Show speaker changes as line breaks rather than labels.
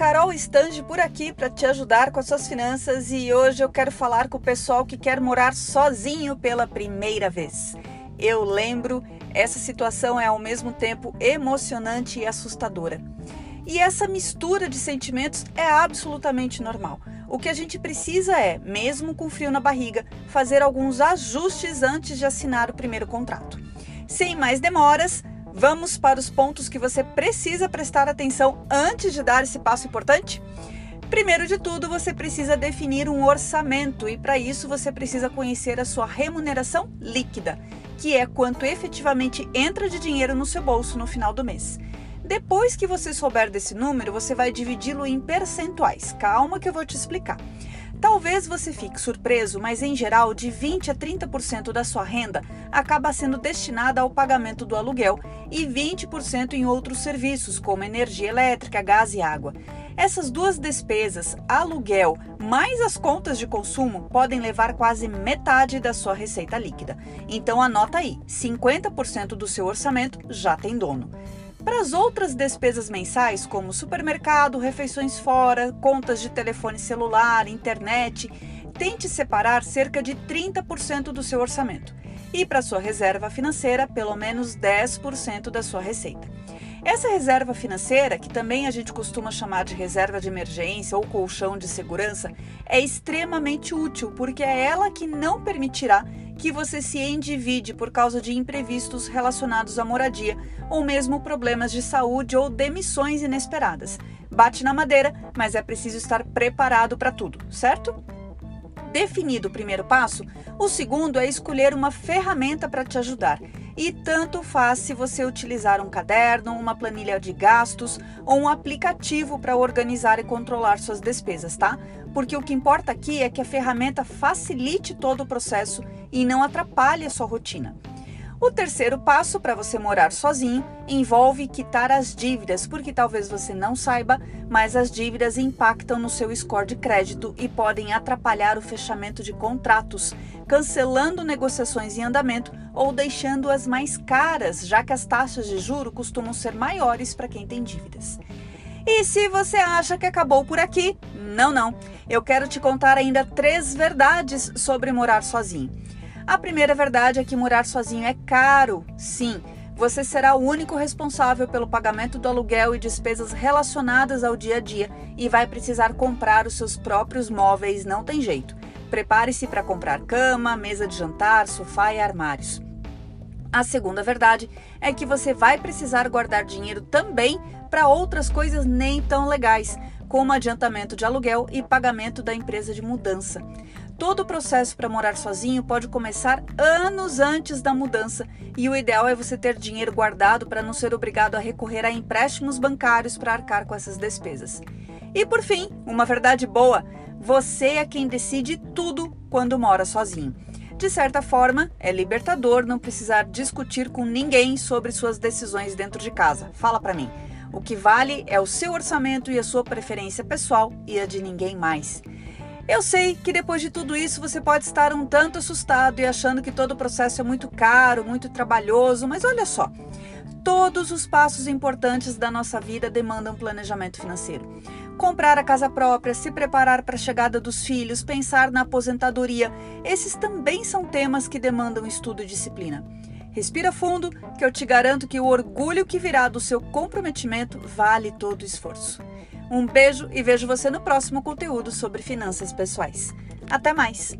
Carol Stange por aqui para te ajudar com as suas finanças e hoje eu quero falar com o pessoal que quer morar sozinho pela primeira vez. Eu lembro, essa situação é ao mesmo tempo emocionante e assustadora. E essa mistura de sentimentos é absolutamente normal. O que a gente precisa é, mesmo com frio na barriga, fazer alguns ajustes antes de assinar o primeiro contrato. Sem mais demoras, vamos para os pontos que você precisa prestar atenção antes de dar esse passo importante? Primeiro de tudo, você precisa definir um orçamento e para isso você precisa conhecer a sua remuneração líquida, que é quanto efetivamente entra de dinheiro no seu bolso no final do mês. Depois que você souber desse número, você vai dividi-lo em percentuais. Calma que eu vou te explicar. Talvez você fique surpreso, mas em geral, de 20 a 30% da sua renda acaba sendo destinada ao pagamento do aluguel e 20% em outros serviços, como energia elétrica, gás e água. Essas duas despesas, aluguel mais as contas de consumo, podem levar quase metade da sua receita líquida. Então anota aí: 50% do seu orçamento já tem dono. Para as outras despesas mensais, como supermercado, refeições fora, contas de telefone celular, internet, tente separar cerca de 30% do seu orçamento. E para sua reserva financeira, pelo menos 10% da sua receita. Essa reserva financeira, que também a gente costuma chamar de reserva de emergência ou colchão de segurança, é extremamente útil porque é ela que não permitirá que você se endivide por causa de imprevistos relacionados à moradia ou mesmo problemas de saúde ou demissões inesperadas. Bate na madeira, mas é preciso estar preparado para tudo, certo? Definido o primeiro passo, o segundo é escolher uma ferramenta para te ajudar. E tanto faz se você utilizar um caderno, uma planilha de gastos ou um aplicativo para organizar e controlar suas despesas, tá? Porque o que importa aqui é que a ferramenta facilite todo o processo e não atrapalhe a sua rotina. O terceiro passo para você morar sozinho envolve quitar as dívidas, porque talvez você não saiba, mas as dívidas impactam no seu score de crédito e podem atrapalhar o fechamento de contratos, cancelando negociações em andamento ou deixando-as mais caras, já que as taxas de juro costumam ser maiores para quem tem dívidas. E se você acha que acabou por aqui, não, não. Eu quero te contar ainda três verdades sobre morar sozinho. A primeira verdade é que morar sozinho é caro. Sim, você será o único responsável pelo pagamento do aluguel e despesas relacionadas ao dia a dia e vai precisar comprar os seus próprios móveis, não tem jeito. Prepare-se para comprar cama, mesa de jantar, sofá e armários. A segunda verdade é que você vai precisar guardar dinheiro também para outras coisas nem tão legais, como adiantamento de aluguel e pagamento da empresa de mudança. Todo o processo para morar sozinho pode começar anos antes da mudança e o ideal é você ter dinheiro guardado para não ser obrigado a recorrer a empréstimos bancários para arcar com essas despesas. E por fim, uma verdade boa: você é quem decide tudo quando mora sozinho. De certa forma, é libertador não precisar discutir com ninguém sobre suas decisões dentro de casa. Fala para mim. O que vale é o seu orçamento e a sua preferência pessoal e a de ninguém mais. Eu sei que depois de tudo isso você pode estar um tanto assustado e achando que todo o processo é muito caro, muito trabalhoso, mas olha só. Todos os passos importantes da nossa vida demandam planejamento financeiro. Comprar a casa própria, se preparar para a chegada dos filhos, pensar na aposentadoria, esses também são temas que demandam estudo e disciplina. Respira fundo, que eu te garanto que o orgulho que virá do seu comprometimento vale todo o esforço. Um beijo e vejo você no próximo conteúdo sobre finanças pessoais. Até mais!